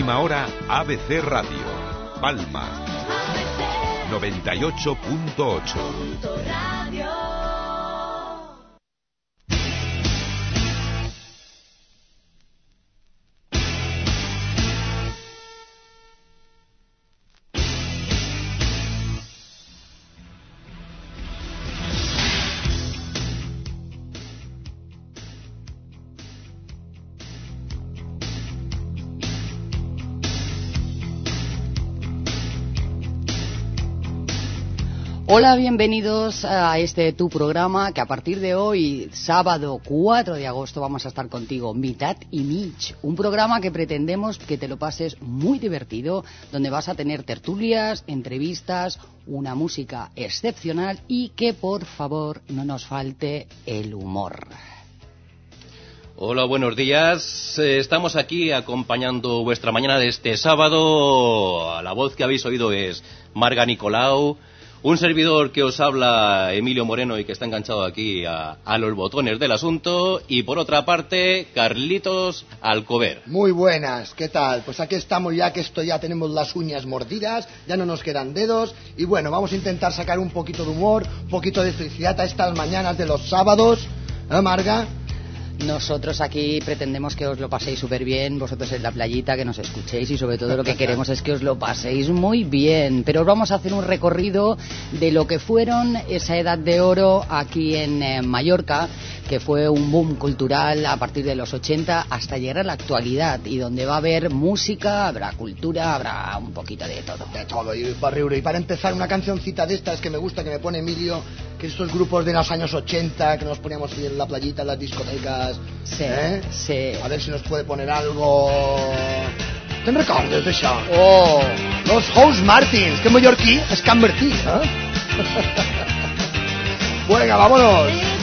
Última hora ABC Radio. Palma 98.8. Hola, bienvenidos a este tu programa que a partir de hoy, sábado 4 de agosto, vamos a estar contigo, mitad y Mitch. Un programa que pretendemos que te lo pases muy divertido, donde vas a tener tertulias, entrevistas, una música excepcional y que por favor no nos falte el humor. Hola, buenos días. Eh, estamos aquí acompañando vuestra mañana de este sábado. La voz que habéis oído es Marga Nicolau. Un servidor que os habla, Emilio Moreno, y que está enganchado aquí a, los botones del asunto. Y por otra parte, Carlitos Alcover. Muy buenas, ¿qué tal? Pues aquí estamos ya que esto ya tenemos las uñas mordidas, ya no nos quedan dedos. Y bueno, vamos a intentar sacar un poquito de humor, un poquito de felicidad a estas mañanas de los sábados. ¿Eh? Nosotros aquí pretendemos que os lo paséis súper bien, vosotros en la playita, que nos escuchéis y sobre todo lo que queremos es que os lo paséis muy bien. Pero os vamos a hacer un recorrido de lo que fueron esa edad de oro aquí en eh, Mallorca, que fue un boom cultural a partir de los 80 hasta llegar a la actualidad y donde va a haber música, habrá cultura, habrá un poquito de todo. De todo, y para, y para empezar una cancioncita de estas que me gusta, que me pone Emilio, que estos grupos de los años 80 que nos poníamos en la playita, en las discotecas. Sí, ¿eh? sí. A ver si nos puede poner algo. ¿Te recordes d'això? Oh! Los House Martins, que mallorquí es Can Martí, ¿eh? Venga, vámonos.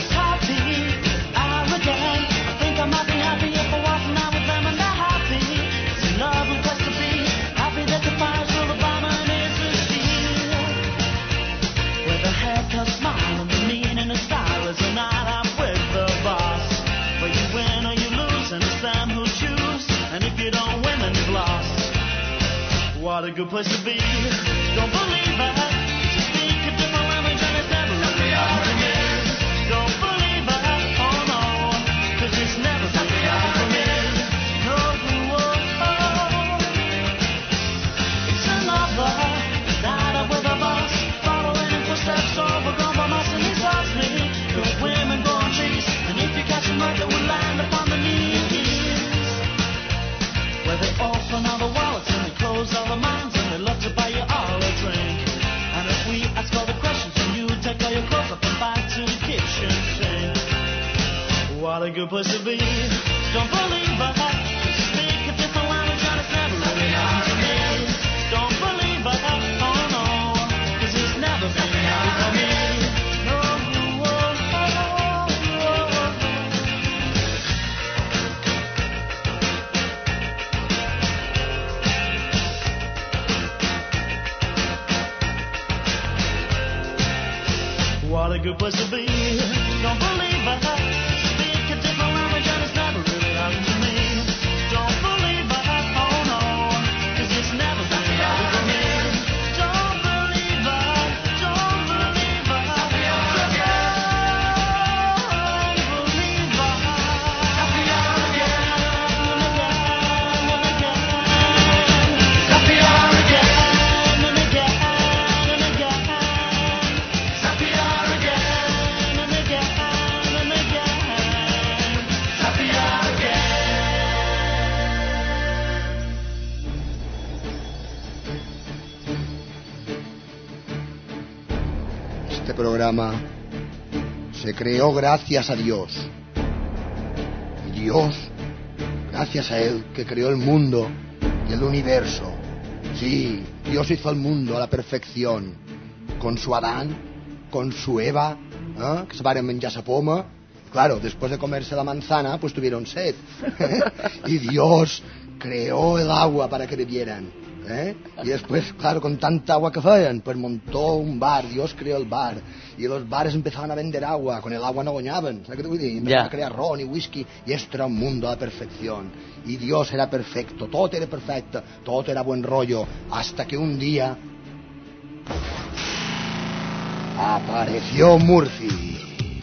What a good place to be. Don't believe What a good place to be. Don't believe that. Speak a different and me. Don't believe. Oh it's never me. No. What a good place to be. Don't believe that. Se creó gracias a Dios. Y Dios, gracias a Él, que creó el mundo y el universo. Sí, Dios hizo el mundo a la perfección. Con su Adán, con su Eva, ¿eh? que se van a menjar esa poma. Claro, después de comerse la manzana, pues tuvieron sed. y Dios creó el agua para que bebieran. ¿Eh? Y después, claro, con tanta agua que feien, pues montó un bar, Dios creó el bar. Y los bares empezaban a vender agua, con el agua no goñaban, ¿sabes qué te voy a decir? Empezaron Ya. a crear ron y whisky, y esto era un mundo a la perfección. Y Dios era perfecto, todo era perfecto, todo era buen rollo, hasta que un día apareció Murphy.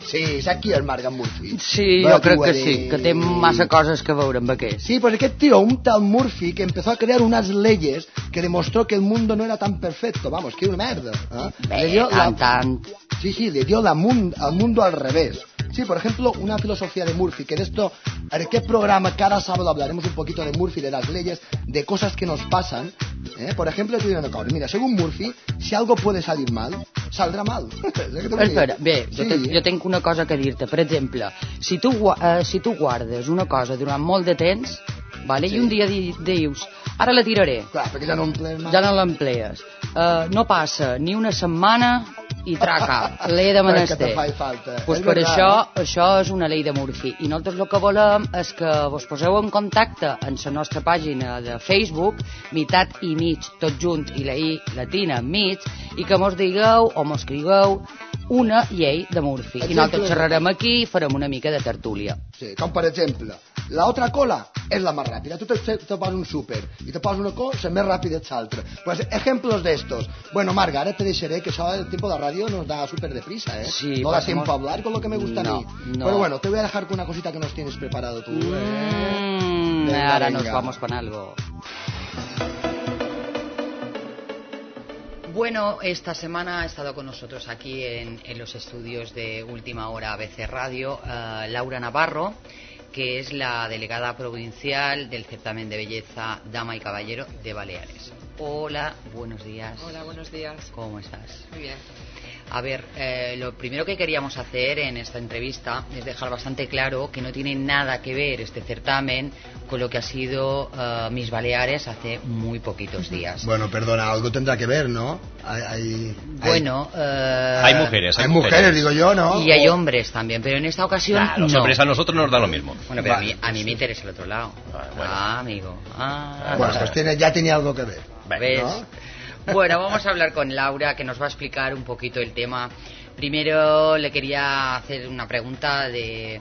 Sí, saps qui és Morgan Murphy? Sí, jo crec que sí, que té massa coses que veure amb aquest. Sí, pues aquest tío, un tal Murphy, que empezó a crear unas leyes que demostró que el mundo no era tan perfecto. Vamos, que una merda. ¿eh? Bé, Le dio la- tant, tant. Sí, sí, le dio la mun- al mundo al revés. Sí, por ejemplo, una filosofía de Murphy, que de esto, ¿en qué programa cada sábado hablaremos un poquito de Murphy, de las leyes, de cosas que nos pasan? ¿eh? Por ejemplo, una cosa, mira, según Murphy, si algo puede salir mal, saldrà mal. Espera, jo, Sí. te, jo tinc una cosa que dir-te. Per exemple, si tu, eh, si tu guardes una cosa durant molt de temps, vale, Sí. i un dia di, dius, ara la tiraré, Clar, perquè ja no emplees mai. ja no l'emplees, uh, no passa ni una setmana i traca, l'he de Perquè menester. te fa falta. Pues És per veritat, això, això és una llei de Murphy. I nosaltres el que volem és que vos poseu en contacte en la nostra pàgina de Facebook, mitat i mig, tot junt, i la i latina mig, i que mos digueu o mos escrigueu una llei de Murphy. I Exemple. nosaltres xerrarem aquí i farem una mica de tertúlia. Sí, com per exemple, la otra cola és la més ràpida. Tu te, te poses un súper i te poses una cola, la més ràpida és l'altra. Pues ejemplos de estos. Bueno, Marga, ara te deixaré que això el tiempo de radio nos da súper deprisa, ¿eh? Sí, no da tiempo a hablar con lo que me gusta No, a mí. no. Pero bueno, te voy a dejar con una cosita que nos tienes preparado tú, ¿eh? Mm, Venga, ahora venga. nos vamos con algo. Bueno, esta semana ha estado con nosotros aquí en, en los estudios de Última Hora ABC Radio eh, Laura Navarro, que es la delegada provincial del certamen de belleza Dama y Caballero de Baleares. Hola, buenos días. Hola, buenos días. ¿Cómo estás? Muy bien. A ver, eh, lo primero que queríamos hacer en esta entrevista es dejar bastante claro que no tiene nada que ver este certamen con lo que ha sido eh, Mis Baleares hace muy poquitos días. Bueno, perdona, algo tendrá que ver, ¿no? Hay, hay- Bueno, eh, Hay mujeres, hay, mujeres, digo yo, ¿no? y hay hombres también, pero en esta ocasión Nah, los no. hombres a nosotros nos da lo mismo. Bueno, pero Vale, a, mí, a mí me interesa el otro lado. Ah, bueno. Ah, amigo. Ah, Bueno, pues tiene, ya tenía algo que ver. ¿Ves? ¿No? Bueno, vamos a hablar con Laura, que nos va a explicar un poquito el tema. Primero le quería hacer una pregunta de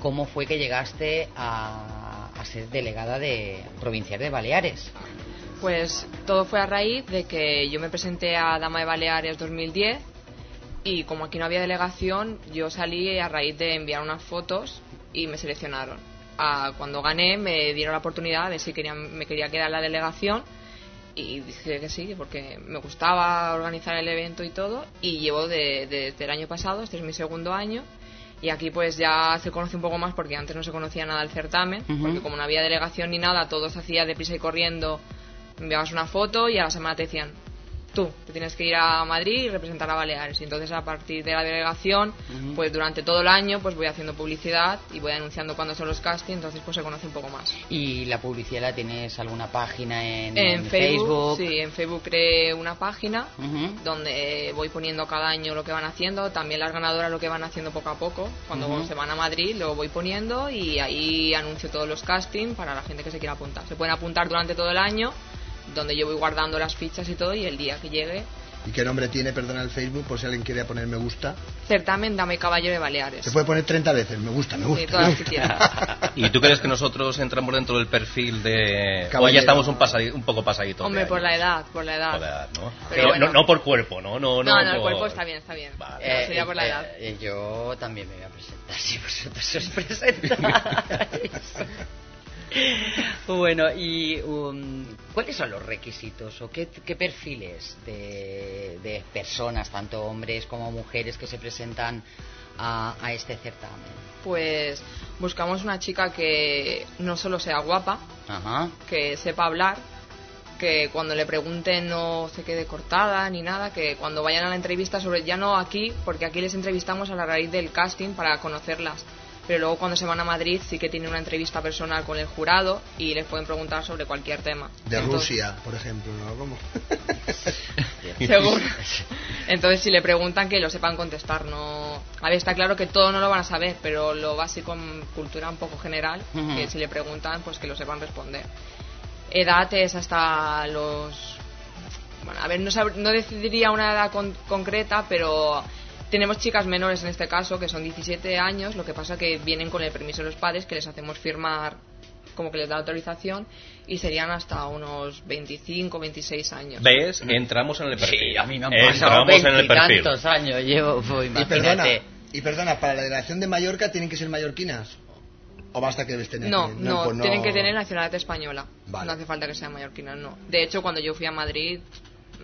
cómo fue que llegaste a, a ser delegada de provincial de Baleares. Pues todo fue a raíz de que yo me presenté a Dama de Baleares 2010 y como aquí no había delegación, yo salí a raíz de enviar unas fotos y me seleccionaron. Ah, cuando gané me dieron la oportunidad de si querían, me quería quedar en la delegación y dije que sí, porque me gustaba organizar el evento y todo y llevo de- de- desde el año pasado, este es mi segundo año y aquí pues ya se conoce un poco más porque antes no se conocía nada del certamen, porque como no había delegación ni nada, todo se hacía deprisa y corriendo, enviabas una foto y a la semana te decían, tú, te tienes que ir a Madrid y representar a Baleares. Y entonces a partir de la delegación, pues durante todo el año pues voy haciendo publicidad y voy anunciando cuándo son los castings, entonces pues se conoce un poco más. ¿Y la publicidad la tienes alguna página en, En en Facebook, sí, en Facebook creé una página donde voy poniendo cada año lo que van haciendo, también las ganadoras lo que van haciendo poco a poco. Cuando se van a Madrid lo voy poniendo y ahí anuncio todos los castings para la gente que se quiera apuntar. Se pueden apuntar durante todo el año, donde yo voy guardando las fichas y todo y el día que llegue, ¿Y qué nombre tiene, perdona, el Facebook, por si alguien quiere poner me gusta? certamen Dame y Caballero de Baleares. Se puede poner 30 veces, me gusta, me gusta. Sí, me todas que gusta. ¿Y tú crees que nosotros entramos dentro del perfil de... O Caballero. ya estamos un, pasadi- un poco pasaditos Hombre, por la edad, por la edad. Por la edad, ¿no? Pero No- bueno. no, no por cuerpo, ¿no? No, No, no, el por- cuerpo está bien, está bien. Vale. Pero sería por la eh, edad. eh, yo también me voy a presentar si vosotros os presentáis. Bueno, y um, ¿cuáles son los requisitos o qué, qué perfiles de, de personas, tanto hombres como mujeres, que se presentan a, a este certamen? Pues buscamos una chica que no solo sea guapa, Ajá. que sepa hablar, que cuando le pregunten no se quede cortada ni nada, que cuando vayan a la entrevista, sobre ya no aquí, porque aquí les entrevistamos a la raíz del casting para conocerlas. Pero luego cuando se van a Madrid sí que tienen una entrevista personal con el jurado y les pueden preguntar sobre cualquier tema. De Entonces- Rusia, por ejemplo, ¿no? ¿Cómo? Seguro. Entonces, si le preguntan, que lo sepan contestar. No... A ver, está claro que todo no lo van a saber, pero lo básico en cultura un poco general, que si le preguntan, pues que lo sepan responder. edad es hasta los... Bueno, a ver, no, sab- no decidiría una edad con- concreta, pero tenemos chicas menores en este caso, que son 17 años, lo que pasa que vienen con el permiso de los padres, que les hacemos firmar como que les da autorización, y serían hasta unos 25, 26 años. ¿Ves? Entramos en el perfil. Sí, a mí me han pasado Entramos en el perfil. veintitantos años. Llevo, pues, Y perdona, imagínate. y perdona, para la delegación de Mallorca tienen que ser mallorquinas. ¿O basta que estén aquí? No, no, pues tienen que tener nacionalidad española. Vale. No hace falta que sean mallorquinas, no. De hecho, cuando yo fui a Madrid,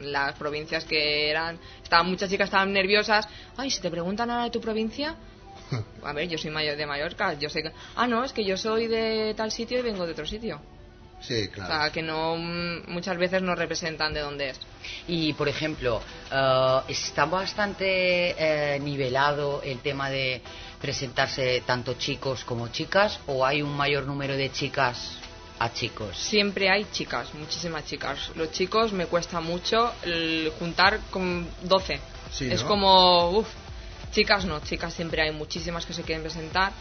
las provincias que eran, estaban muchas chicas estaban nerviosas. Ay, si te preguntan ahora de tu provincia, a ver, yo soy mayor de Mallorca, yo sé que, ah, no, es que yo soy de tal sitio y vengo de otro sitio. Sí, O claro. sea, que no, mm, muchas veces no representan de dónde es. Y, por ejemplo, eh, está bastante eh, nivelado el tema de presentarse tanto chicos como chicas o hay un mayor número de chicas a chicos. Siempre hay chicas, muchísimas chicas. Los chicos me cuesta mucho el juntar con 12. Sí, es ¿no? como, uff, chicas no, chicas siempre hay muchísimas que se quieren presentar.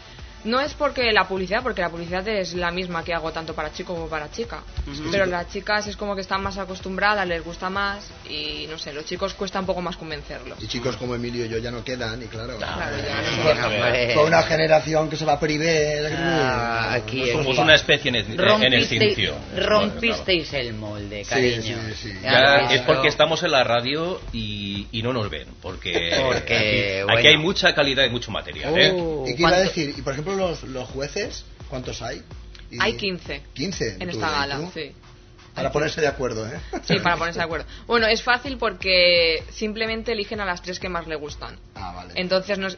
No es porque la publicidad, porque la publicidad es la misma que hago tanto para chico como para chica. Pero las chicas es como que están más acostumbradas, les gusta más y no sé, los chicos cuesta un poco más convencerlos. Y chicos como Emilio y yo ya no quedan, y claro. Claro, ya no. Pues, Hombre. Fue una generación que se va a priver. Ah, aquí Somos una especie en el, en Rompisteis, cincio. rompisteis el molde, cariño. sí, sí. Ya Ya has es porque estamos en la radio y, y no nos ven. Porque, Porque, aquí, bueno. aquí hay mucha calidad y mucho material. ¿eh? Uh, ¿Y qué iba a ¿cuánto- decir? Y por ejemplo, los, los jueces, ¿cuántos hay? Y- Hay 15 15 en tú, esta ¿y gala, tú? sí. Para ponerse de acuerdo, ¿eh? Sí, para ponerse de acuerdo. Bueno, es fácil porque simplemente eligen a las tres que más le gustan. Ah, vale. Entonces nos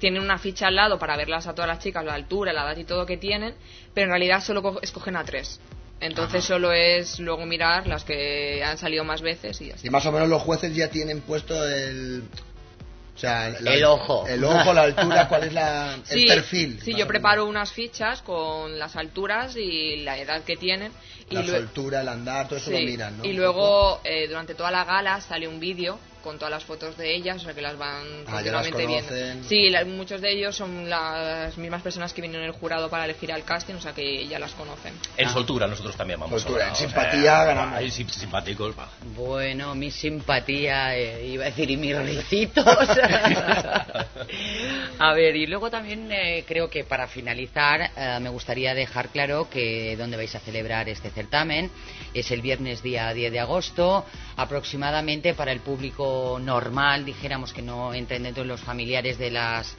tienen una ficha al lado para verlas a todas las chicas, la altura, la edad y todo que tienen, pero en realidad solo co- escogen a tres. Entonces solo es luego mirar las que han salido más veces y ya está. Y más o menos los jueces ya tienen puesto el... O sea, la- El ojo. El ojo, la altura, cuál es la, el perfil. Sí, yo preparo unas fichas con las alturas y la edad que tienen. Y. La lue- soltura, el andar, todo eso Sí, lo miran, ¿no? Y luego, eh, durante toda la gala, sale un vídeo con todas las fotos de ellas, o sea que las van Ah, continuamente viendo. Sí, la- muchos de ellos son las mismas personas que vinieron el jurado para elegir al casting, o sea que ya las conocen. En soltura nosotros también vamos Soltura, en simpatía ¿eh? ganamos. Simpáticos. va. Bueno, mi simpatía, eh, iba a decir, y mis ricitos. a ver, y luego también eh, creo que para finalizar eh, me gustaría dejar claro que donde vais a celebrar este certamen es el viernes día 10 de agosto, aproximadamente para el público normal, dijéramos que no entren dentro de los familiares de las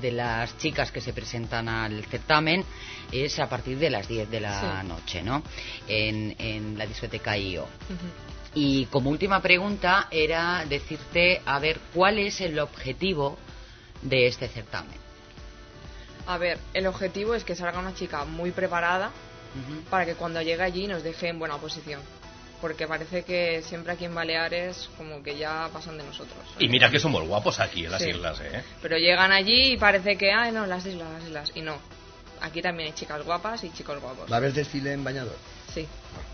de las chicas que se presentan al certamen es a partir de las 10 de la Sí. noche, ¿no? En, en la discoteca IO. Y como última pregunta era decirte, a ver, ¿cuál es el objetivo de este certamen? A ver, el objetivo es que salga una chica muy preparada para que cuando llegue allí nos deje en buena posición. Porque parece que siempre aquí en Baleares como que ya pasan de nosotros. Y mira que somos guapos aquí en las Sí. islas, ¿eh? Pero llegan allí y parece que, ay, no, las islas, las islas. Y no. Aquí también hay chicas guapas y chicos guapos. ¿Va a haber desfile en bañador? Sí.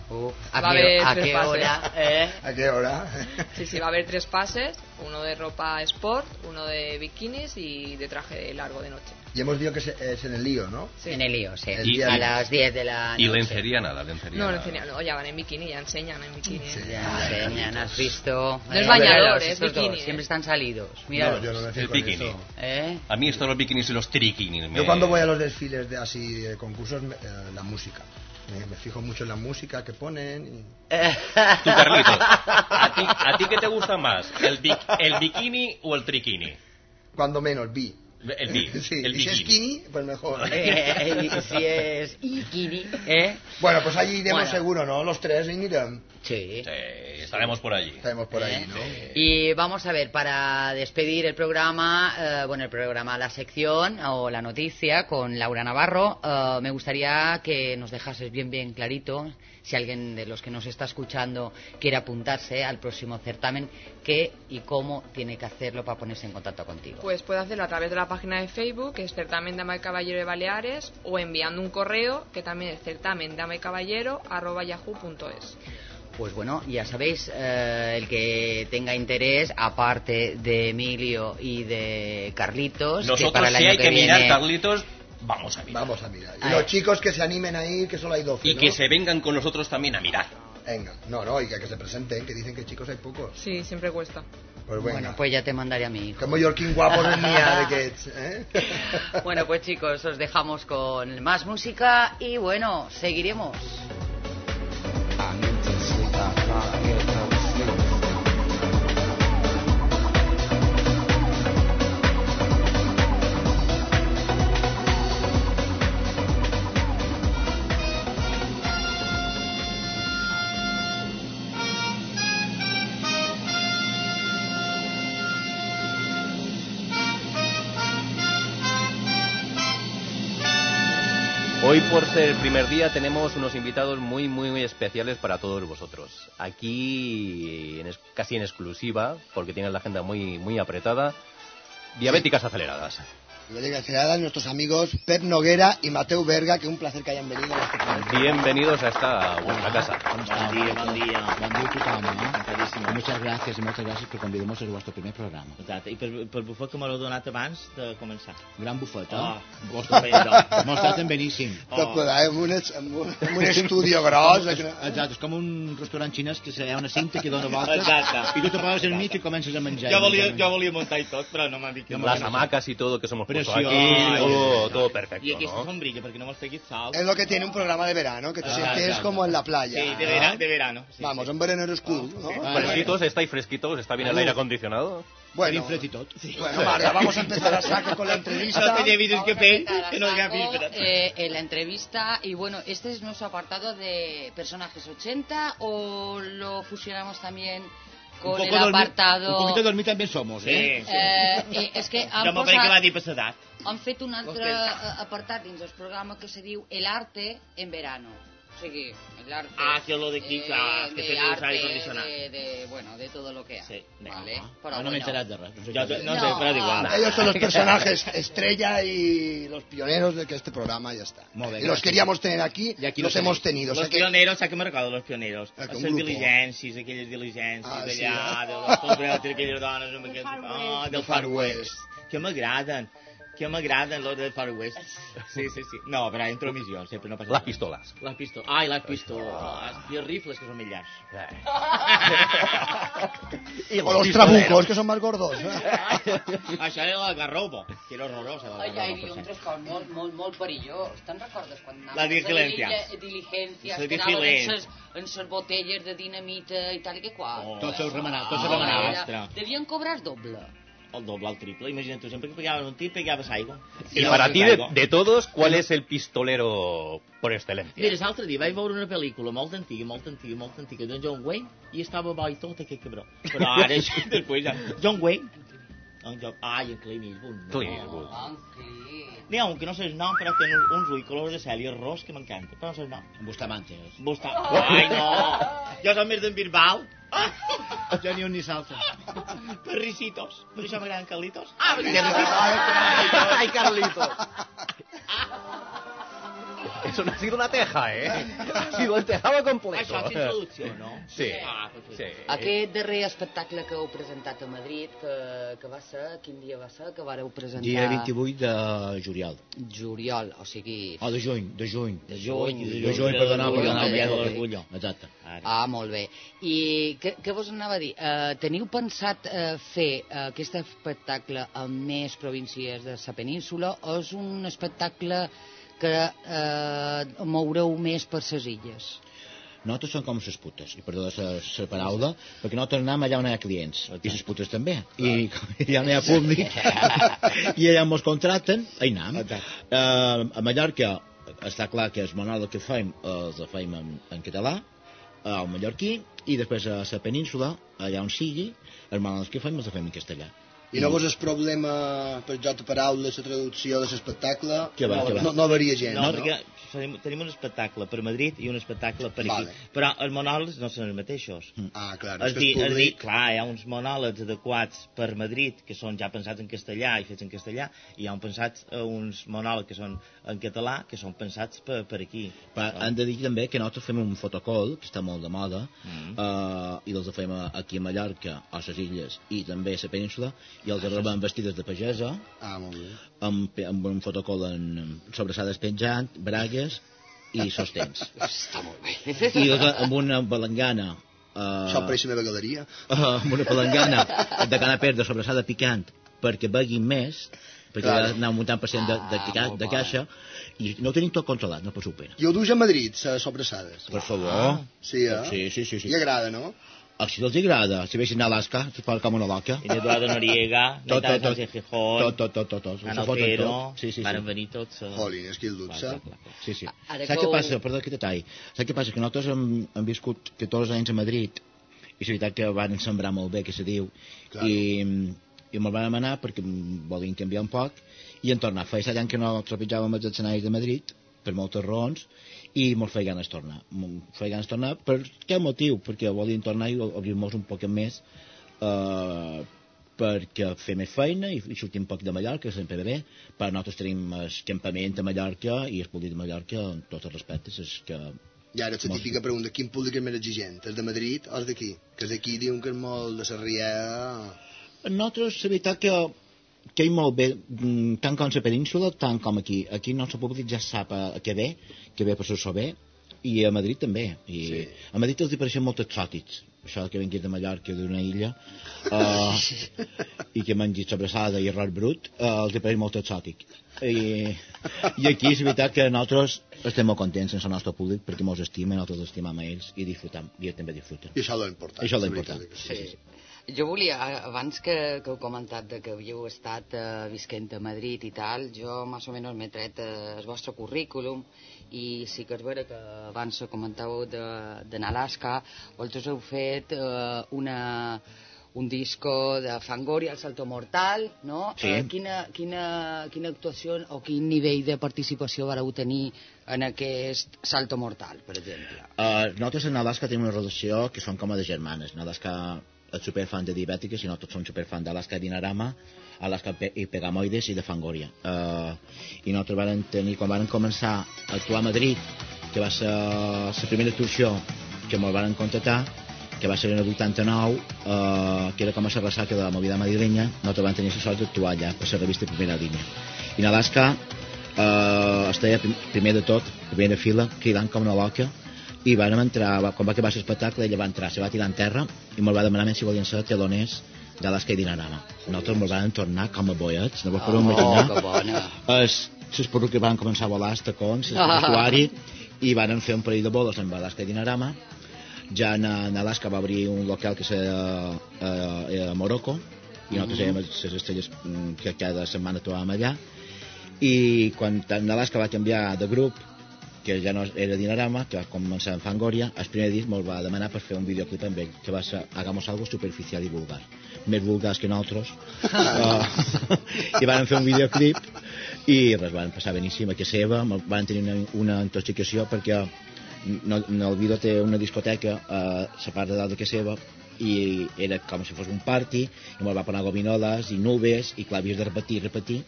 Uh, ¿A Va a qué, haber a tres qué pases. hora? eh? ¿A qué hora? Sí, sí, va a haber tres pases. Uno de ropa sport, uno de bikinis y de traje largo de noche. Y hemos visto que es, es en el lío, ¿no? Sí. En el lío, sí. El día- a las 10 de la Y noche. lencería nada, lencería No, enseñan, no, ya van en bikini, ya enseñan en bikini. Sí. Ya enseñan, has visto. No es Eh, bañador, es bikini, Siempre eh. están salidos. No, Míralos. yo no me fijo El bikini. eso. ¿Eh? A mí esto los bikinis y los trikinis. Yo cuando voy a los desfiles de así de concursos, me- eh, la música. Me, me fijo mucho en la música que ponen. y- Tú, Carlitos, ¿a ti, ¿a ti qué te gusta más? ¿El, bi- el bikini o el trikini? Cuando menos, vi. El, bi, Sí, el y si es bikini. skinny, pues mejor. Eh, y si es Ikiri, ¿eh? Bueno, pues allí iremos Bueno. seguro, ¿no? Los tres, mira, Sí. Sí, estaremos por allí. estaremos por ¿no? Y vamos a ver, para despedir el programa, eh, bueno, el programa, la sección o la noticia con Laura Navarro, eh, me gustaría que nos dejases bien, bien clarito, si alguien de los que nos está escuchando quiere apuntarse al próximo certamen, qué y cómo tiene que hacerlo para ponerse en contacto contigo. Pues puede hacerlo a través de la página de Facebook, que es Certamen Dama y Caballero de Baleares, o enviando un correo, que también es certamen dama y caballero, arroba yahoo.es. Pues bueno, ya sabéis, eh, el que tenga interés, aparte de Emilio y de Carlitos, que Nosotros para el sí año hay que, mirar, viene- Carlitos, vamos a mirar. Vamos a mirar. Y Ay. los chicos que se animen ahí, que solo hay 12. Y ¿no? que se vengan con nosotros también a mirar. Venga, no, no, y que, que se presenten, que dicen que chicos hay pocos. Sí, siempre cuesta. Pues venga. Bueno, pues ya te mandaré a mi hijo. Que mallorquín guapo no n'hi ha d'aquests, eh? Bueno, pues chicos, os dejamos con más música y bueno, seguiremos. Por ser el primer día, tenemos unos invitados muy, muy, muy especiales para todos vosotros. Aquí, en es- casi en exclusiva, porque tienen la agenda muy, muy apretada, diabéticas aceleradas. Y le a nuestros amigos Pep Noguera y Mateu Berga, que un placer que hayan venido a. Bienvenidos a esta vuestra casa. Bon dia, bon dia. Bon dia a tothom, no? Muchas gracias y muchas gracias por convidarnos al vuestro primer programa. Exacte. I per, per bufet que m'heu donat abans de començar. Gran bufet, eh? Ah, Vos estupendo. M'ho estat beníssim. Tot oh. en, un, es- en, un, en un estudio gros. eh, que- Exacte, és com un restaurant xinès que hi ha una cinta que dona voltes Exacte. i tu te poses al mig i comences a menjar. Jo volia, jo volia muntar i tot, però no m'han dit que. Las hamacas y todo que os hemos Precioso. aquí, todo, todo perfecto, aquesta ¿no? sombrilla, perquè no me'ls peguis sal. Es lo que tiene un programa de verano, que te Ah, sientes exacto. como en la playa. Sí, de, ¿no? vera, de verano. Sí, Vamos, sí. en verano eres cool, ¿no? Ah, Fresquitos, estáis fresquitos, está bien el aire acondicionado. Bueno, tot. bueno, Marga, vamos a empezar a saco con la No entrevista. te Vamos a capell, empezar a que no eh, en la entrevista y bueno, este es nuestro apartado de personajes 80 o lo fusionamos también con Un el poco dormir- apartado Un poquito dormir també somos, Sí, eh? sí. Eh, és que han, Jo m'ho crec que va posat, dir per l'edat. han fet un altre apartat dins del programa que se diu El arte en verano. O sigui, el arte... Ah, que lo d'aquí, clar, és que de té l'ús arte, aire condicionat. De, de, bueno, de todo lo que hay. Sí, vale? Ah, Però no m'he bueno. enterat de res. No sé Jo, què no dir. sé, No, però igual. ah, Ellos son los personajes estrella y los pioneros de que este programa ya está. Molt bé, y los queríamos tener aquí Y aquí los lo hemos tenido. O Los sea que pioneros, saps que me recordo dels pioneros? Ah, que Les diligències, aquelles diligències Ah, sí, d'allà, eh? de les compretes, aquelles dones amb aquest... Far Ah, West. del Far West. Que m'agraden, que m'agraden los del Far West. Sí, sí, sí. No, però entro a missió, sempre no passa Las res. pistolas. Les pistoles. Ai, les pistoles. I els rifles, que són més llargs. o los trabucos, que son más gordos. Això era la Garrobo, que era horrorosa. Ai, hi havia un trascol molt, molt, molt perillós. Te'n recordes quan anaven La les diligència. diligències, La que anaven en diligència. ses, en ses botelles de dinamita i tal i que qual? Oh. Remenats, tots Ah, seus remenats. ostres. Devien cobrar doble. El doble, el triple. Imagina't tu, sempre que pegaves un tir, pegaves aigua. Y no para haces ti, de, de todos, ¿cuál es el pistolero por excelencia? Mira, l'altre dia vaig veure una pel·lícula molt antiga, molt antiga, molt antiga, de John Wayne, i estava bo i tot, aquest cabró. Però ara, això, després ja... John Wayne, en John... Ai, en Clint Eastwood. No. Clint Eastwood. N'hi ha un que no sé el nom, però té uns, uns ulls color de cel i és ros que m'encanta, però no sé el nom. Bustamantes. Busta... Ai, no! Jo som més d'en Bilbao. Ja ni un ni salsa. Perricitos. Per això m'agraden Carlitos. Ah, ¡Ay, Carlitos! Eso no ha sido una teja, ¿eh? Ha sido el tejado completo. Això és introducció, no? Sí. Ah, sí. Aquest darrer espectacle que heu presentat a Madrid, que, que va ser, quin dia va ser, que vareu presentar... Dia 28 de juliol. Juliol, o sigui... Oh, de juny, de juny. De juny, De de juny, perdona, de perdona, juny, el dia de l'orgullo. Exacte. Ah, molt bé. I què, què vos anava a dir? Uh, teniu pensat uh, fer uh, aquest espectacle en més províncies de la península o és un espectacle que uh, moureu més per les illes? Nosaltres som com les putes, i perdó la, la paraula, perquè nosaltres anem allà on hi ha clients, i les putes també. I com allà on hi ha públic, i allà on ens contracten, hi anem. Uh, a Mallorca està clar que el monòleg que fem els fem en, en català, al mallorquí, i després a la península, allà on sigui, els monòlegs que fem els fem en castellà. I no vos és problema per joc de paraules, la traducció de l'espectacle? Que va, no, que va. no, no varia gens, No, no? perquè tenim, tenim un espectacle per Madrid i un espectacle per aquí. Vale. Però els monòlegs no són els mateixos. Ah, clar, És és que dir, és és dir, públic. clar, hi ha uns monòlegs adequats per Madrid que són ja pensats en castellà i fets en castellà i hi ha un pensats, eh, uns monòlegs que són en català que són pensats per, per aquí. Però hem de dir també que nosaltres fem un fotocol, que està molt de moda, Mm. eh, i els fem aquí a Mallorca, a les illes, i també a la península, i els arriben vestides de pagesa, Ah, molt bé. amb, amb un fotocol en sobrassades penjant, bragues i sostens. Està molt bé. I els, amb una balangana uh, Això pareix la meva galeria. uh, amb una palangana de canapés de sobrassada picant perquè beguin més perquè Claro. anar muntant pacient de, de, de, Ah, de, de caixa i no ho tenim tot controlat, no s'ho supera. I ho duus a Madrid, les sobrassades. Per favor. Sí, eh? Sí, sí, sí. sí. I agrada, no? Si els agrada, si vessin a Alaska, si fa com una loca. En Eduardo Noriega, Tot, tot, tot. Tot, tot, tot, tot. tot. Ana Se foten Otero, tot. Sí, sí, sí. varen venir tots... eh, Jolín, és que el dutxa. Sí, sí. Saps que què passa? Perdó que te talli. Saps què passa? Que nosaltres hem, hem viscut 14 anys a Madrid i és veritat que van sembrar molt bé, que se diu, Claro. i, i me'l vam anar perquè volien canviar un poc i en tornar. Feia set anys que no trepitjàvem els escenaris de Madrid, per moltes raons, i mos feia ganes tornar. Em feia ganes tornar per què motiu? Perquè volien tornar i obrir-nos un poc més eh, perquè fer més feina i, i sortir un poc de Mallorca, que sempre ve bé, però nosaltres tenim el campament a Mallorca i el públic de Mallorca, en tots els respectes, és que... I ara la típica pregunta, quin públic és més exigent? Els de Madrid o els d'aquí? Que d'aquí diuen que és molt de Sarrià... Nosaltres, la veritat que que hi molt bé, mm, tant com la península, tant com aquí. Aquí el nostre públic ja sap a, a què ve, que ve per ser bé, i a Madrid també. I Sí. A Madrid els hi pareixen molt exòtics. Això que vinguis de Mallorca, d'una illa, uh, i que mengis sobrassada i arròs brut, uh, els hi pareix molt exòtic. I, I aquí és veritat que nosaltres estem molt contents amb el nostre públic perquè ens estima, nosaltres estimam a ells i disfrutam, i ells també disfruten. I això és l'important. Això és l'important. veritat que Sí. Jo volia, abans que, que heu comentat de que havíeu estat eh, visquent a Madrid i tal, jo més o menys m'he tret eh, el vostre currículum i sí que és vera que abans comentàveu de- d'anar a Alaska, vosaltres heu fet eh, una, un disco de Fangoria, el Salto Mortal, no? Sí. Eh, quina, quina, quina actuació o quin nivell de participació vareu tenir en aquest Salto Mortal, per exemple? Uh, nosaltres en Alaska tenim una relació que són com a de germanes. En Alaska és superfan de Diabètiques i nosaltres som superfan d'Alaska Dinarama, Alaska i Pegamoides i de Fangoria. Uh, I nosaltres vam tenir, quan vam començar a actuar a Madrid, que va ser la primera actuació que ens van contractar, que va ser en el 89, uh, que era com a la ressaca de la movida madrilenya, nosaltres vam tenir la sort d'actuar allà per la revista Primera Línia. I en Alaska eh, prim- primer de tot, primera fila, cridant com una loca, i vam entrar, quan va acabar l'espectacle, ella va entrar, se va tirar en terra i me'l va demanar si volien ser teloners d'Alaska i Dinarama. Nosaltres me'l vam tornar com a boiets, no vos podeu Oh, imaginar. Es, les perruques van començar a volar, els tacons, el vestuari, i van fer un parell de boles amb Alaska i Dinarama. Ja en, en Alaska va obrir un local que era a, a Morocco, i nosaltres érem les estrelles mm, que cada setmana trobàvem allà. I quan en Alaska va canviar de grup, que ja no era Dinarama, que va començar en Fangoria, el primer disc me'l va demanar per fer un videoclip amb ell, que va ser Hagamos algo superficial i vulgar. Més vulgars que nosaltres. uh, I van fer un videoclip i res, van passar beníssim a casa seva, van tenir una, una intoxicació perquè no, no, el vídeo té una discoteca a la part de dalt de casa seva i era com si fos un party i me'l va posar gominoles i nubes i clar, havies de repetir, repetir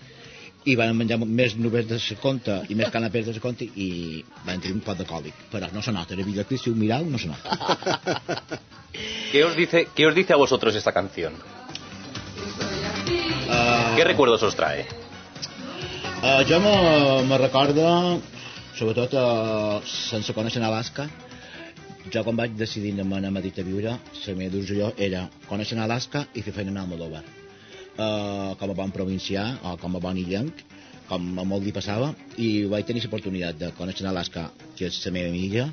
i van menjar més nubes de la compte i més canapés de la compte i van tenir un pot de còlic però no se nota, el videoclip si ho mirau no se nota ¿Qué os dice, qué os dice a vosotros esta canción? uh, ¿Qué recuerdos os trae? Uh, jo me, me recordo, sobretot uh, sense conèixer Alaska, jo quan vaig decidir anar a Madrid a viure, la meva il·lusió era conèixer Alaska i fer feina a Almodóvar. Uh, com a bon provincià o com a bon illenc, com a molt li passava, i vaig tenir l'oportunitat de conèixer Alaska, que és la meva amiga,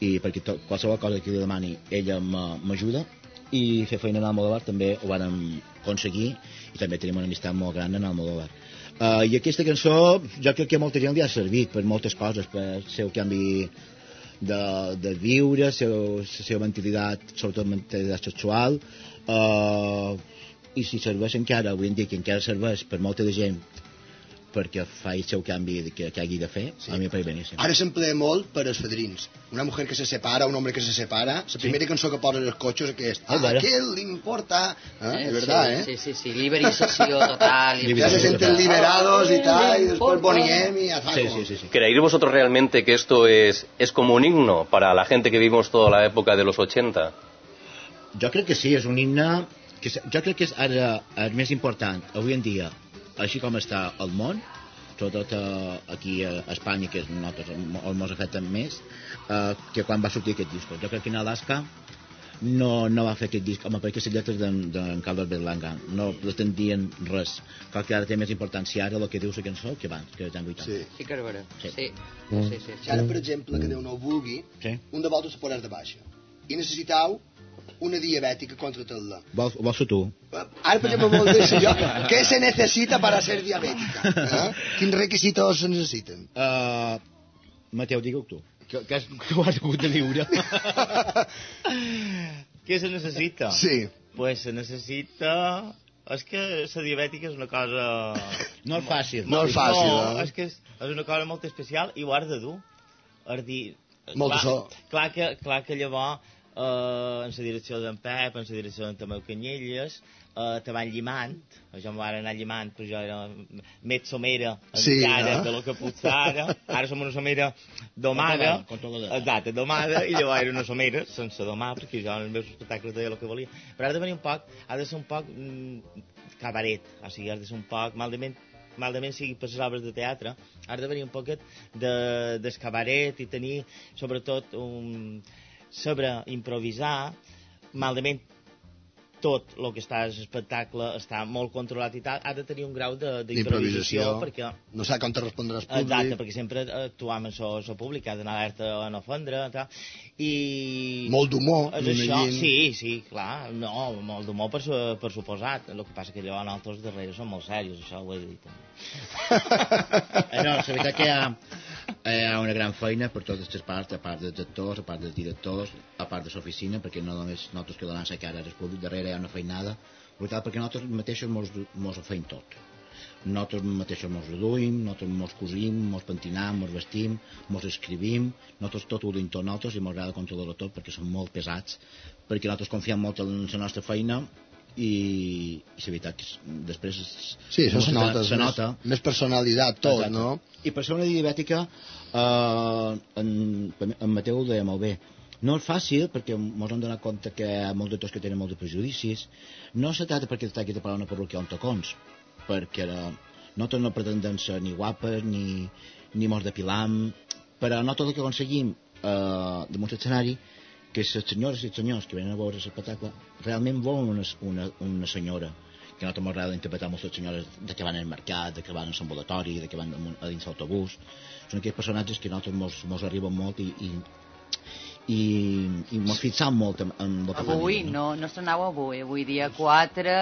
i perquè to, qualsevol cosa que li demani ella m'ajuda, i fer feina en Almodóvar també ho vam aconseguir i també tenim una amistat molt gran en Almodóvar. Uh, I aquesta cançó jo crec que a molta gent li ha servit per moltes coses, per el seu canvi de, de viure, la seva mentalitat, sobretot mentalitat sexual, uh, i si serveix encara, avui en dia que encara serveix per molta de gent perquè fa el seu canvi que, que hagi de fer, sí. a mi em pareix beníssim. Ara s'emplea molt per als fadrins. Una mujer que se separa, un hombre que se separa, la primera cançó que posen els cotxes és aquesta. Ah, Ah, vera. ¿qué le importa? ¿Eh? Eh, Es verdad, sí, ¿eh? Sí, sí, sí, liberizació total. Ya se sienten total. liberados y tal, y No después importa. Bonnie M y a saco. Sí, sí, sí, sí. ¿Creéis vosotros realmente que esto es, es como un himno para la gente que vivimos toda la época de los 80? Jo crec que sí, és un himne que jo crec que és ara el més important avui en dia així com està el món sobretot eh, aquí a Espanya que és nosaltres on ens afecten més eh, que quan va sortir aquest disc jo crec que en Alaska no, no va fer aquest disc, home, perquè les lletres d'en de Carlos Berlanga no pretendien res. Clar que ara té més importància ara el que diu la cançó que abans, que ja en 80. Sí. Sí que és vera. Sí. Sí. Mm. Sí, sí, sí. Ara, per exemple, que Déu no ho vulgui, Sí. un de vosaltres se posarà de baixa. I necessitau una diabètica contra tot-la. Vols, vols ser tu? Ara, per exemple, vol dir jo, què se necessita para ser diabètica? Eh? Quins requisitos se necessiten? Uh, Mateu, digue-ho tu. Que, que, has, que ho has hagut de viure. Què se necessita? Sí. Pues se necessita... És que la diabètica és una cosa... No és fàcil. No és fàcil, no, eh? és que és, és una cosa molt especial i ho has de dur. És dir... Molt clar, so. Clar que, clar que llavors, eh, en la direcció d'en Pep, en la direcció d'en Tomeu Canyelles, eh, te van llimant, jo em van anar llimant, però jo era més somera Sí, encara no? de lo que potser ara. Ara som una somera domada, exacte, domada, i llavors era una somera sense domar, perquè jo en els meus espectacles deia el que volia. Però ha de venir un poc, ha de ser un poc mm, cabaret, o sigui, ha de ser un poc, malament, malament sigui per les obres de teatre, ha de venir un poquet de, del cabaret i tenir, sobretot, un, saber improvisar, malament tot el que està a l'espectacle està molt controlat i tal, ha de tenir un grau de- d'improvisació perquè No sap com te respondràs públic. Exacte, perquè sempre actuam en el públic, ha d'anar alerta a no ofendre, tal. I... Molt d'humor, És això, m'imagino. sí, sí, clar, no, molt d'humor per, per suposat. El que passa que allò nosaltres darrere som molt serios, això ho he també. Eh, no, la veritat que hi ha, hi ha una gran feina per totes les parts, a part dels actors, a part dels directors, a part de l'oficina, perquè no només nosaltres que donem la cara al públic, darrere hi ha una feinada, brutal, perquè nosaltres mateixos mos, mos ho feim tot. Nosaltres mateixos mos reduïm, nosaltres mos cosim, mos pentinam, mos vestim, mos escrivim, nosaltres tot ho duim tot nosaltres i m'agrada controlar-ho tot perquè som molt pesats, perquè nosaltres confiem molt en la nostra feina i, i la veritat que és- després es- Sí, això se nota. se més- nota Més personalitat, tot, Exacte. no? I per ser una diabètica, eh, en, en Mateu ho deia molt bé, no és fàcil perquè ens hem donat compte que hi ha molts doctors que tenen molts de prejudicis. No se tracta perquè està aquí de parar una perruquia on tacons, perquè eh, nosaltres no pretendem ser ni guapes ni, ni mos depilam, però no tot el que aconseguim eh, damunt l'escenari que les senyores i els senyors que venen a veure l'espectacle realment volen una, una, una senyora que a nosaltres m'agrada interpretar moltes senyores de que van al mercat, de que van al ambulatori, de que van a dins l'autobús. Són aquells personatges que a nosaltres mos arriben molt i, i, i, i mos fixam molt en, en el que fan Avui, ells, no, no estrenau avui, avui dia 4...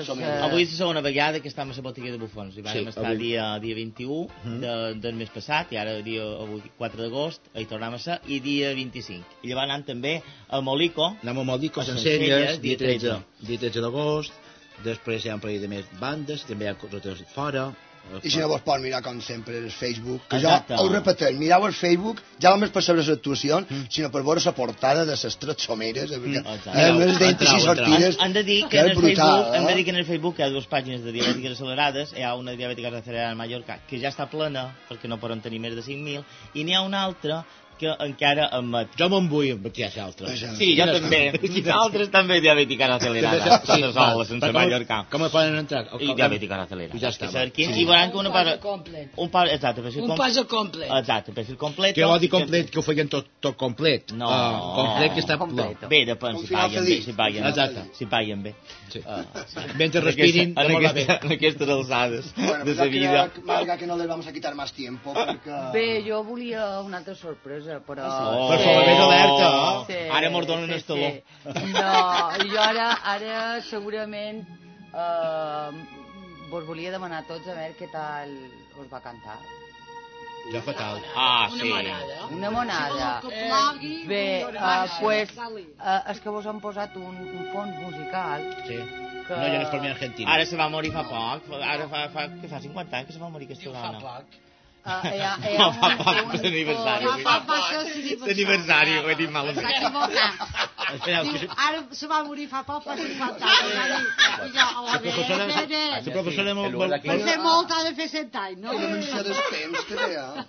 és, som- eh, Avui és la segona vegada que estem a la botiga de bufons. I vam Sí, estar avui. dia, dia 21 de, del mes passat, i ara dia avui 4 d'agost, hi tornem a ser, i dia 25. I llavors anem també a Molico, Anem amb el Dico A Sencelles, dia 13, dia 13 d'agost, després hi ha un parell de més bandes, també hi ha coses fora. I si no vos pot mirar, com sempre, el Facebook. Que Exacte. jo ho repeteix, mireu el Facebook, ja només per saber les actuacions, sinó per veure la portada de les tres someres, eh, perquè exacte. eh, més de 26 Entrau, entrau. sortides, Han de dir que, que en és el brutal, Facebook, hem de eh? dir que en el Facebook hi ha dues pàgines de diabètiques accelerades, hi ha una de diabètiques accelerada a Mallorca que ja està plena, perquè no poden tenir més de 5.000, i n'hi ha una altra que encara emet. Jo me'n vull amb aquí a l'altre. Sí, jo també. I altres també diabètiques accelerades, sense sol, sense Mallorca. Com poden entrar? I diabètiques accelerades. I ja està. Que saber quin- Sí. I veuran que una Un part... pas complet. Un pas, exacte, per Un pas complet. Exacte, per fer complet. Que vol dir complet, que ho feien tot, tot complet. No. Ah, complet que està Complet. ple. Bé, depèn, si paguen bé, si paguen. Exacte. Si paguen bé. Sí. Ah, Mentre respirin, en, aquesta, en aquestes alçades Bueno, de la yo vida. Marga, que no les vamos a quitar más tiempo, porque... Bé, jo volia una altra sorpresa, però... Oh. Per favor, més alerta. Sí, Ara mos donen el taló. No, jo ara, ara segurament eh, vos volia demanar a tots a veure què tal us va cantar. Ja fatal. Ah, Una sí. Una monada. Plogui, Bé, uh, pues, uh, és que vos han posat un, un fons musical Sí. que... No, ja no és per mi Argentina. Ara se va morir fa poc. Ara fa, fa, que fa 50 anys que se va morir aquesta Diu fa dona. poc. Eh, eh, è no, fa parte dell'anniversario. Ma fa parte dell'anniversario, come di S'ha equivocat. equivocando. Se Mauro fa poppa si fa tanto. Se molt ha de fer le anys, no? Non c'è da spendere.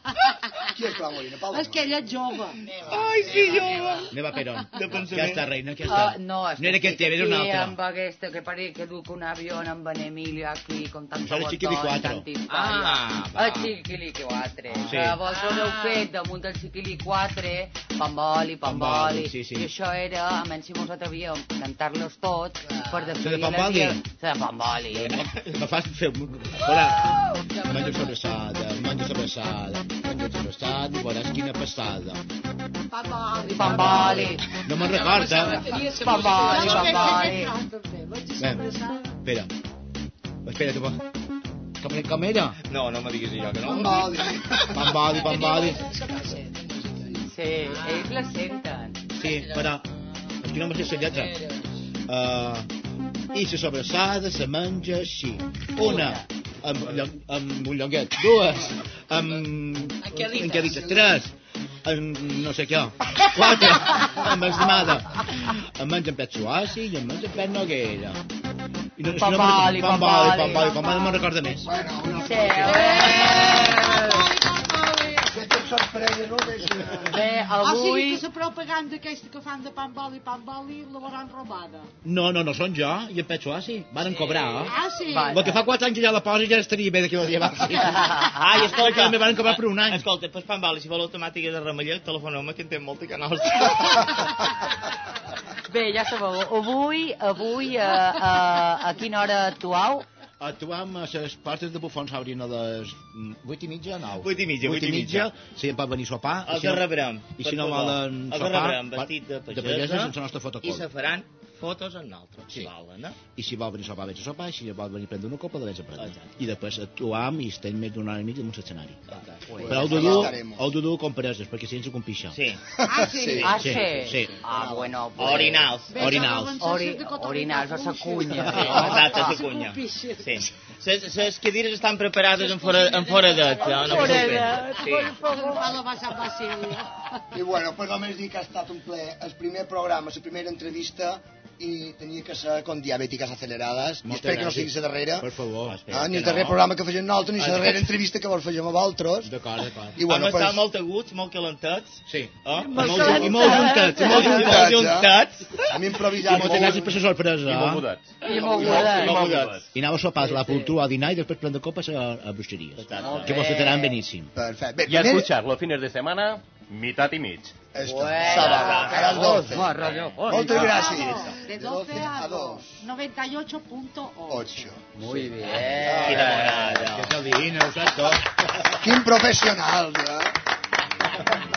Chi Pau, Paolina? Paolina. Perché è giova. Ai que jove. Ne va però. Che sta reina, che sta. No, non que té, ti una altra. Amb aquesta, que pare que duc un amb en Emilio aquí, con tanta volta. Sono 5 di 4. Ah, 5 ah, lì che 4. Sí. Sí. Llavors ho heu fet damunt del Chiquili 4, pamboli, pamboli. Sí, sí. I això era, a menys si mos atrevíem cantar-los tots per de definir Pamboli? De pamboli. Me fas fer... Hola. Menjo sobrassada, menjo sobrassada, menjo sobrassada i veuràs quina passada. Pamboli. Pamboli. No me'n recorda. Pamboli, pamboli. Bé, espera. Espera, tu... Com, com era? No, no me diguis jo que no. Pamboli. Pamboli, pamboli. Sí, ells la senten. Sí, però... És que no me sé la lletra. Uh, I la sobrassada se menja així. Una, amb, llong, amb un llonguet. Dues, amb... Enquedites. Tres, amb no sé què. Quatre, amb estimada. Em menja en pet suassi i em menja en pet noguera. I no, Pamboli, pamboli, pamboli. pamboli, pamboli, no me'n recorda més. Bueno, una Sí, eh? Que te. Bé, Ah, sí, avui... que la propaganda aquesta que fan de Pamboli, Pamboli, la veuran robada. No, no, no són jo, i en pet suassi. Varen cobrar, eh? Ah, sí? Va. El que fa 4 anys que ja la posa ja estaria bé de que la llevassi. Ai, escolta. Que me van cobrar per un any. Escolta, pues Pambali, si vol automàtica de remellet, telefoneu-me que en té molta canals. Bé, ja sabeu, avui, avui, a, a, a quina hora actuau? Actuam a les portes de Bufons Sabrina a les 8 i mitja, 9. Vuit i mitja, vuit i mitja. Si em pot venir a sopar. Els si no- rebrem. I si no volen sopar... rebrem vestit de De pagesa pagesa. sense nostre I fotocol. se faran fotos amb nosaltres, Sí. si volen, eh? I si vol venir a sopar, veig a sopar, i si vol venir a prendre una copa, la veig a prendre. Exacte. I després actuam i estem més d'una hora i mitja en un escenari. Però el Dudu, el Dudu com preses, perquè si ens compixa. Sí. Ah, sí? Sí. Ah, Sí, sí? sí. Ah, bueno, pues... Orinals. Orinals. Ori- orinals a sa cunya. Exacte, a la cunya. Sí. Les, les cadires estan preparades en, fora, en foradet, no Foradet, Sí. A la baixa Basília. I bueno, pues només dir que ha estat un ple, el primer programa, la primera entrevista, i tenia que ser con diabètiques accelerades. I Moltes espero que no sigui la darrera. Per favor. Ah, ni el darrer no. programa que fagem nosaltres, ni la darrera entrevista que vol fer amb vosaltres. D'acord, d'acord. I bueno, Hem estat pues, molt aguts, molt calentets. Sí. Eh? I molt, i molt juntats, i molt Molt juntats. juntats. hem I improvisat moltes gràcies per molt. la sorpresa. I molt eh? mudats. I mogudes. I mogudats. I anava a sopar la cultura a dinar i després prendre copes a, a bruixeries. Que vos estaran beníssim. Perfecte. Y a escuchar los fines de semana, mitad y mitad. Esto, Bueno, sábado, a las 12. Más radiofónico. Moltes gràcies. De 12 a 2. 98.8. 8. Muy bien. Quina monada. Que és el divino, saps. Quin professional, eh?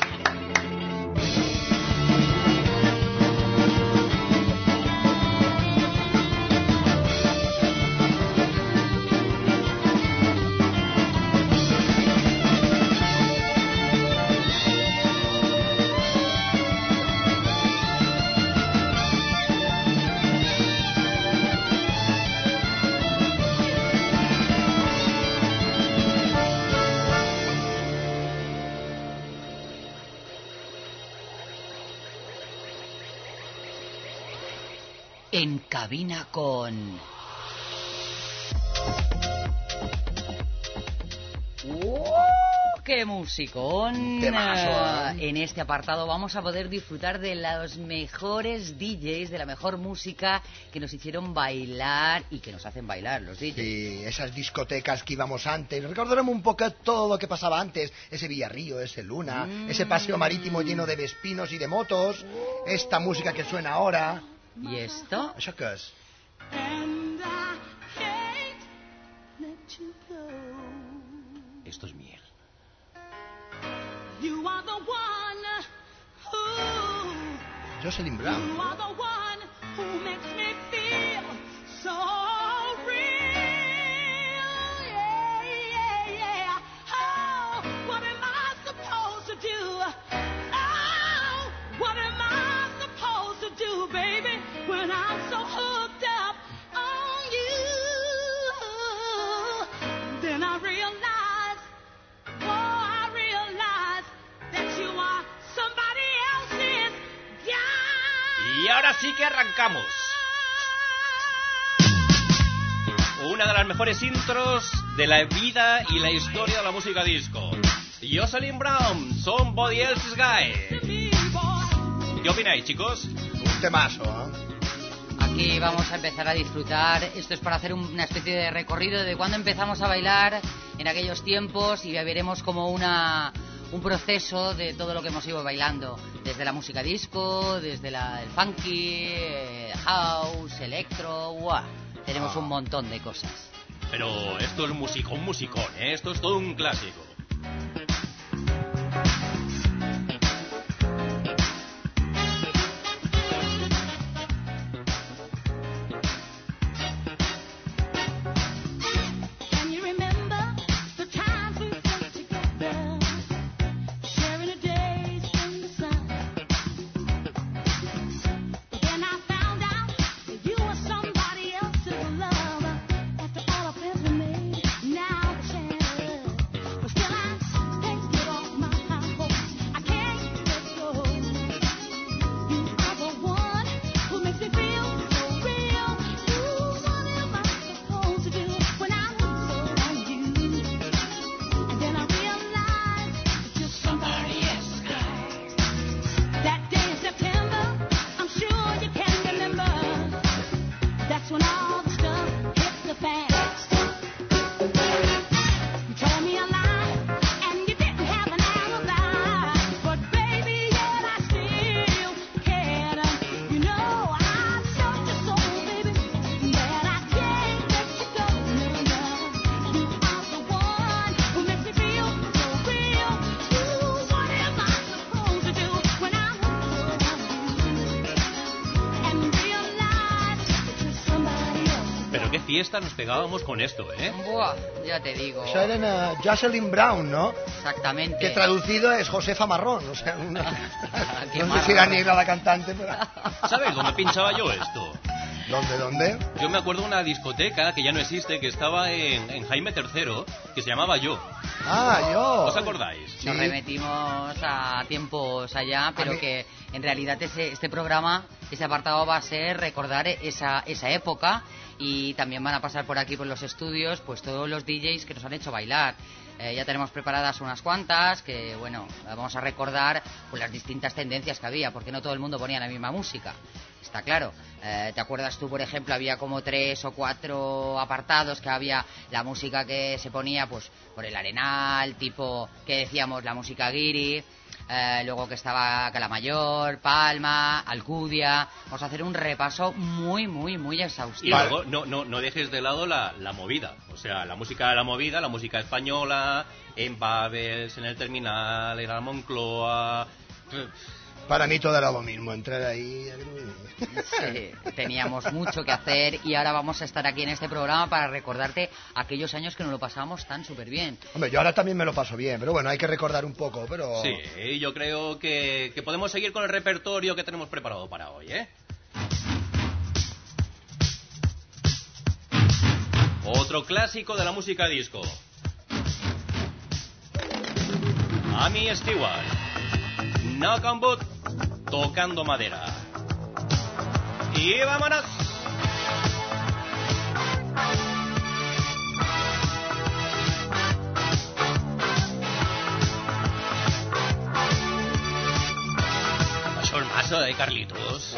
En cabina con... ¡Uh! ¡Qué musicón! Temazo, ¿eh? En este apartado vamos a poder disfrutar de los mejores DJs, de la mejor música que nos hicieron bailar y que nos hacen bailar los DJs. Sí, esas discotecas que íbamos antes. Recordaremos un poco todo lo que pasaba antes. Ese Villarrío, ese Luna, Mm. ese paseo marítimo lleno de vespinos y de motos. Esta música que suena ahora. ¿Y esto? ¿Eso qué es? And I can't let you go. Esto es miel. You are the one who, Jocelyn Brown. Así que arrancamos. Una de las mejores intros de la vida y la historia de la música disco. Jocelyn Brown, Somebody Else's Guy. ¿Qué opináis, chicos? Un temazo, ¿eh? Aquí vamos a empezar a disfrutar. Esto es para hacer un- una especie de recorrido de cuando empezamos a bailar en aquellos tiempos y ya veremos como una, un proceso de todo lo que hemos ido bailando. Desde la música disco, desde la, el funky, eh, house, electro, ¡guau! Tenemos un montón de cosas. Pero esto es un musicón, ¿eh? Esto es todo un clásico. Pero qué fiesta nos pegábamos con esto, ¿eh? ¡Buah! Ya te digo. Esa era eh, Jocelyn Brown, ¿no? Exactamente. Que traducido es Josefa Marrón. O sea, una- no sé si era negra la cantante, pero... ¿Sabes dónde pinchaba yo esto? ¿Dónde, dónde? Yo me acuerdo de una discoteca que ya no existe, que estaba en, en Jaime III, que se llamaba Yo. Ah, yo. ¿Os acordáis? Nos remetimos a tiempos allá, pero que en realidad ese, este programa, ese apartado va a ser recordar esa, esa época y también van a pasar por aquí por los estudios pues todos los DJs que nos han hecho bailar. Eh, ya tenemos preparadas unas cuantas que, bueno, vamos a recordar pues, las distintas tendencias que había, porque no todo el mundo ponía la misma música. Está claro. Eh, ¿Te acuerdas tú, por ejemplo, había como tres o cuatro apartados que había la música que se ponía pues por el arenal, tipo que decíamos la música guiri, eh, luego que estaba Calamayor, Palma, Alcudia. Vamos a hacer un repaso muy, muy, muy Y exhaustivo. luego no, no, no dejes de lado la, la movida. O sea, la música de la movida, la música española, en Babels, en el terminal, en la Moncloa. Para mí todo era lo mismo, entrar ahí... Sí, teníamos mucho que hacer y ahora vamos a estar aquí en este programa para recordarte aquellos años que nos lo pasábamos tan súper bien. Hombre, yo ahora también me lo paso bien, pero bueno, hay que recordar un poco, pero... Sí, yo creo que, que podemos seguir con el repertorio que tenemos preparado para hoy, ¿eh? Otro clásico de la música disco. Amy Stewart. Knock on Wood, tocando madera. Y vámonos. Eso es mazo de Carlitos.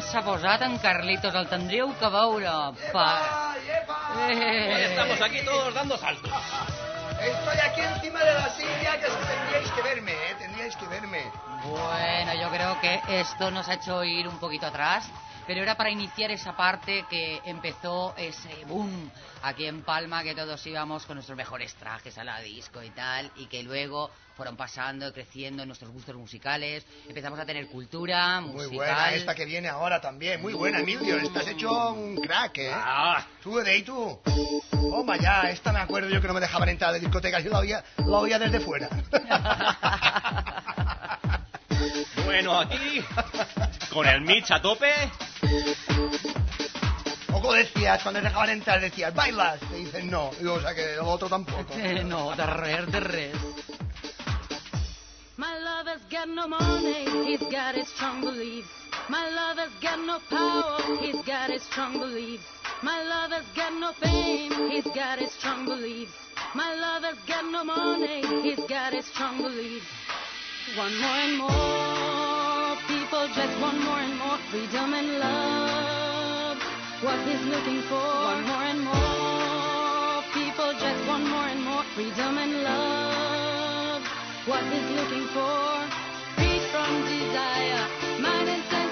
Que s'ha posat en Carlitos, el tindríeu que veure. Pa... Hoy Eh. estamos aquí todos dando saltos. Estoy aquí encima de la silla, que tendríais que verme, ¿eh? Tendríais que verme. Bueno, yo creo que esto nos ha hecho ir un poquito atrás, pero era para iniciar esa parte que empezó ese boom aquí en Palma, que todos íbamos con nuestros mejores trajes a la disco y tal, y que luego fueron pasando, creciendo nuestros gustos musicales, empezamos a tener cultura Muy musical. buena esta que viene ahora también. Muy buena, Emilio. Estás hecho un crack, ¿eh? Ah, Tú, de ahí tú. Toma ya, esta me acuerdo yo que no me dejaban entrar la discoteca. Yo la oía, la oía desde fuera. bueno, aquí con el Mitch a tope. Poco decías, cuando te dejaban entrar, decías, ¿bailas? Te dicen no. Y o sea que lo otro tampoco. Eh, no, de res, de res. My lover's got no money, he's got his strong beliefs. My lover's got no power, he's got his strong beliefs. My lover's got no fame, he's got his strong beliefs. My lover's got no money, he's got his strong beliefs. One more and more people just want more and more freedom and love. What he's looking for, one more and more people just want more and more freedom and love. What he's looking for, free from desire, mind and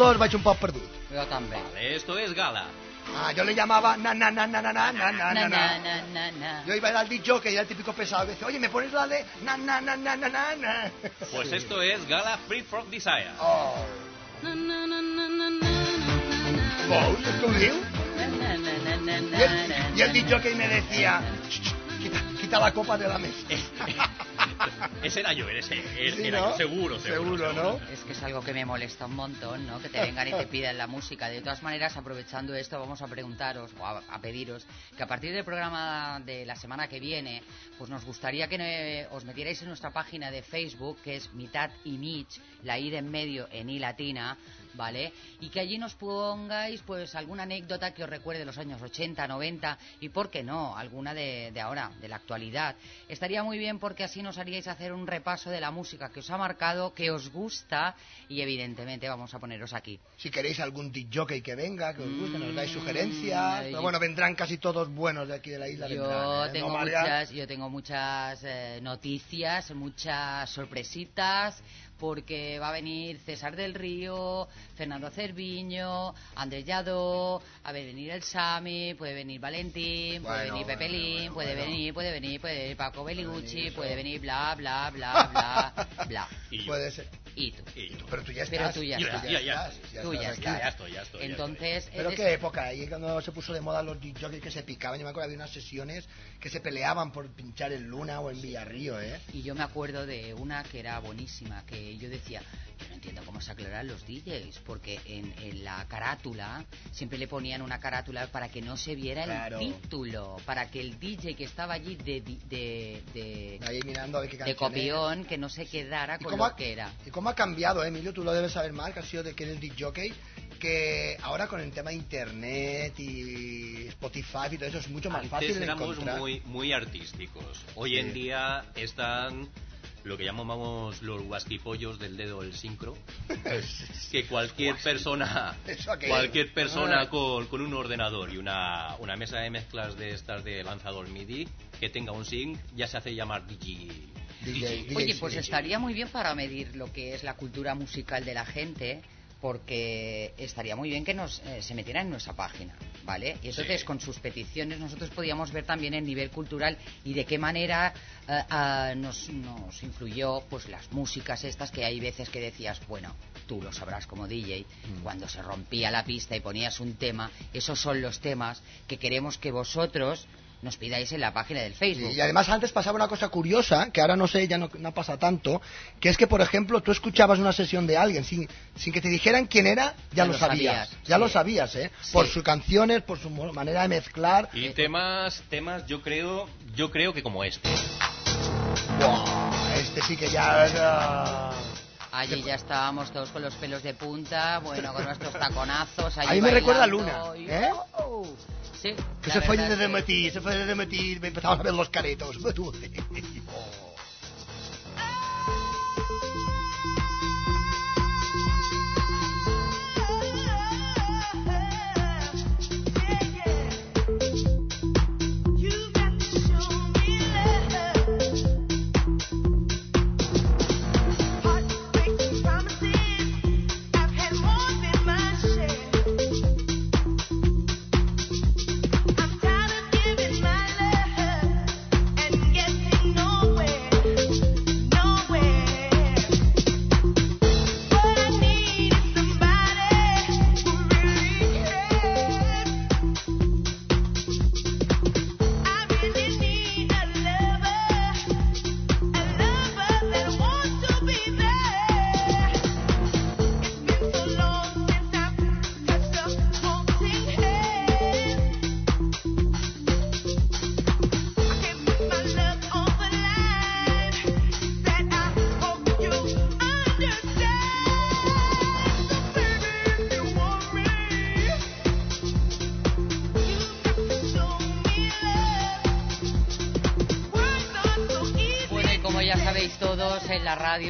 Títulos vaig un poc perdut. Jo també. Vale, esto es Gala. Ah, yo le llamaba na na na na na na na na Na, na na. Yo iba al dicho que ya el típico pesado que dice, oye, ¿me pones la de na na na na na na na? Pues esto es Gala Free from Desire. Oh. Na, na, na, na, na, I na, el, na, y el dicho que me decía, "Ch, ch, quita, quita la copa de la mesa. Ese era yo, ese, Sí, era ¿no? yo, seguro, seguro. Seguro, ¿no? Es que es algo que me molesta un montón, ¿no? Que te vengan y te pidan la música. De todas maneras, aprovechando esto, vamos a preguntaros o a, a pediros que a partir del programa de la semana que viene, pues nos gustaría que eh, os metierais en nuestra página de Facebook, que es Mitad y Mitch, la I de en medio en I latina, ¿vale? Y que allí nos pongáis, pues, alguna anécdota que os recuerde de los años 80, 90 y, ¿por qué no?, alguna de, de ahora, de la actualidad. Estaría muy bien porque así nos haríais hacer un repaso de la música que os ha marcado, que os gusta y, evidentemente, vamos a poneros aquí. Si queréis algún jockey que venga, que os guste, nos dais Mm, sugerencias. Pero bueno, vendrán casi todos buenos de aquí de la isla. Yo vendrán, ¿eh? tengo muchas, yo tengo muchas eh, noticias, muchas sorpresitas porque va a venir César del Río, Fernando Cerviño, Andrés Lladó, a venir el Sami, puede venir Valentín, puede Bueno, venir Pepelín, bueno, puede bueno. venir, puede venir, puede venir Paco Beligucci, puede venir bla, bla, bla, bla, bla. Y. Puede ser. Y tú. Y yo. Pero tú ya Pero estás. tú ya estás. ya, ya, ya. estás, ya Tú ya estás. Ya, estoy, ya estoy. ya Entonces, Pero eres- qué época, ahí cuando se puso de moda los DJs que se picaban, yo me acuerdo había unas sesiones que se peleaban por pinchar en Luna o en Villarrío, ¿eh? Y yo me acuerdo de una que era buenísima, que yo decía, no entiendo cómo se aclaran los DJs, porque en, en la carátula siempre le ponían una carátula para que no se viera Claro. el título, para que el DJ que estaba allí de, de, de, Ahí mirando a ver qué de copión, que no se quedara ¿Y con cómo, lo ha, que era. ¿Y cómo ha cambiado, eh, Emilio? Tú lo debes saber más, que has sido de que eres DJ, que ahora con el tema de internet y Spotify y todo eso es mucho más fácil Antes de éramos encontrar. muy, muy artísticos. Hoy en día están lo que llamamos los guasquipollos del dedo del sincro. que cualquier persona, cualquier persona Ah. con, con un ordenador y una, una mesa de mezclas de estas de lanzador MIDI que tenga un sync ya se hace llamar DJ. DJ. Oye, sí, pues sí. estaría muy bien para medir lo que es la cultura musical de la gente, porque estaría muy bien que nos eh, se metieran en nuestra página, ¿vale? Y entonces Sí. con sus peticiones nosotros podíamos ver también el nivel cultural y de qué manera eh, nos, nos influyó pues las músicas estas que hay veces que decías, bueno, tú lo sabrás como DJ, Mm. cuando se rompía la pista y ponías un tema, esos son los temas que queremos que vosotros nos pidáis en la página del Facebook. Sí, y además antes pasaba una cosa curiosa, que ahora no sé, ya no, no pasa tanto, que es que, por ejemplo, tú escuchabas una sesión de alguien sin, sin que te dijeran quién era, ya, Ya lo sabías. sabías, ya sí. lo sabías, ¿eh? Sí. Por sus canciones, por su mo- manera de mezclar. Y temas, temas, yo creo, yo creo que como este. Buah, este sí que ya era... Allí ya estábamos todos con los pelos de punta, bueno, con nuestros taconazos. allí A mí me recuerda a Luna, ¿eh? ¡Oh! Sí, Que se fue es que- Metí, se fue desde Metí, me empezamos a ver los caretos.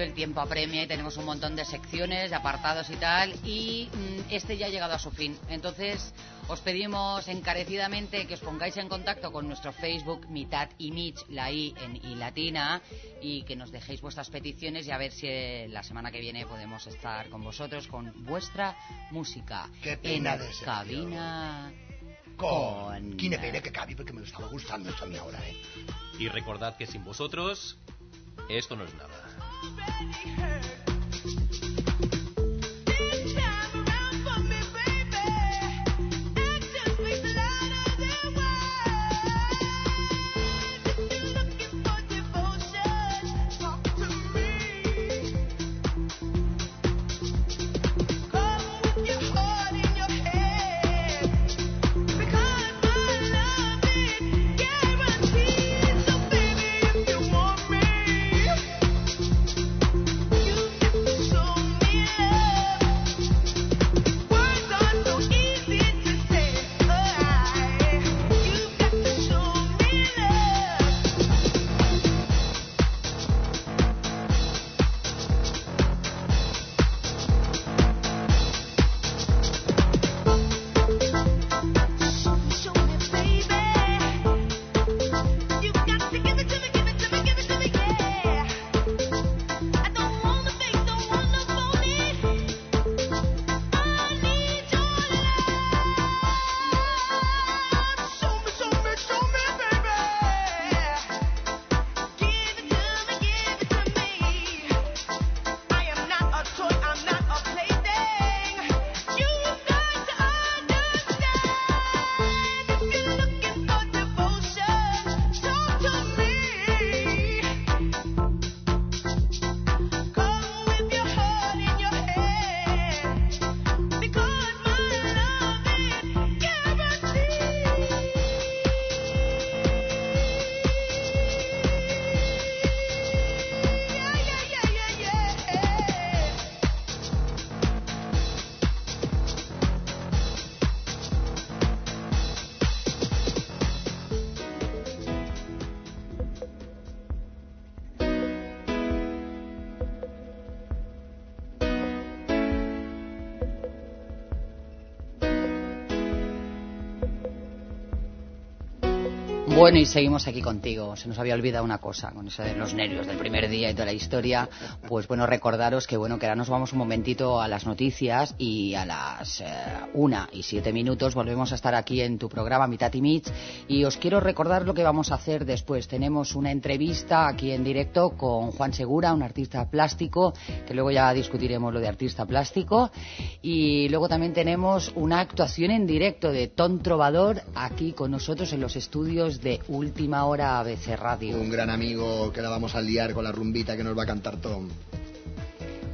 radio el tiempo apremia y tenemos un montón de secciones, de apartados y tal, y mm, este ya ha llegado a su fin. Entonces, os pedimos encarecidamente que os pongáis en contacto con nuestro Facebook, mitad y Mitch, la I en I latina, y que nos dejéis vuestras peticiones y a ver si eh, la semana que viene podemos estar con vosotros con vuestra música Qué en pena de sección. cabina. Con... Quina pena que cabi porque me estaba gustando esto a mí ahora, ¿eh? Y recordad que sin vosotros, esto no es nada. Already hurt. Bueno, y seguimos aquí contigo. Se nos había olvidado una cosa, con eso de los nervios del primer día y toda la historia. Pues bueno, recordaros que bueno, que ahora nos vamos un momentito a las noticias y a las eh, una y siete minutos volvemos a estar aquí en tu programa Mitad y Mitch. Y os quiero recordar lo que vamos a hacer después. Tenemos una entrevista aquí en directo con Juan Segura, un artista plástico, que luego ya discutiremos lo de artista plástico. Y luego también tenemos una actuación en directo de Ton Trovador aquí con nosotros en los estudios de Última Hora ABC Radio. Un gran amigo que la vamos a liar con la rumbita que nos va a cantar Tom.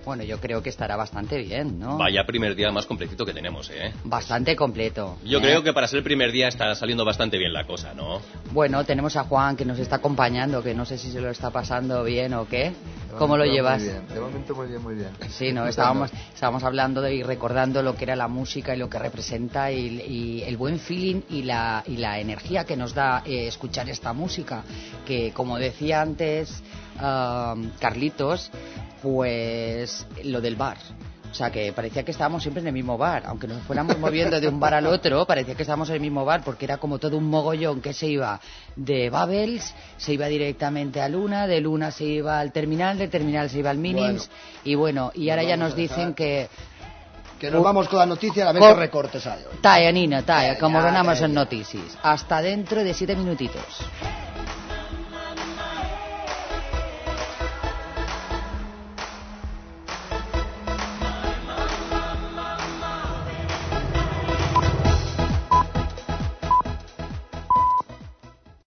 Bueno, yo creo que estará bastante bien, ¿no? Vaya primer día más completito que tenemos, ¿eh? Bastante completo. Yo ¿eh? creo que para ser el primer día está saliendo bastante bien la cosa, ¿no? Bueno, tenemos a Juan que nos está acompañando, que no sé si se lo está pasando bien o qué. ¿Cómo lo llevas? Muy bien, de momento muy bien, muy bien. Sí, no, estábamos, estábamos hablando de, y recordando lo que era la música y lo que representa y, y el buen feeling y la, y la energía que nos da eh, escuchar esta música, que como decía antes ah, Carlitos, pues lo del bar. O sea, que parecía que estábamos siempre en el mismo bar. Aunque nos fuéramos moviendo de un bar al otro, parecía que estábamos en el mismo bar porque era como todo un mogollón que se iba de Babels, se iba directamente a Luna, de Luna se iba al terminal, del terminal se iba al Minims. y bueno, y ahora ya nos dicen que... Que nos vamos con la noticia a ver Co- qué recortes hay hoy. Talla, Nina, talla, Ya, como ganamos en noticias. Hasta dentro de siete minutitos.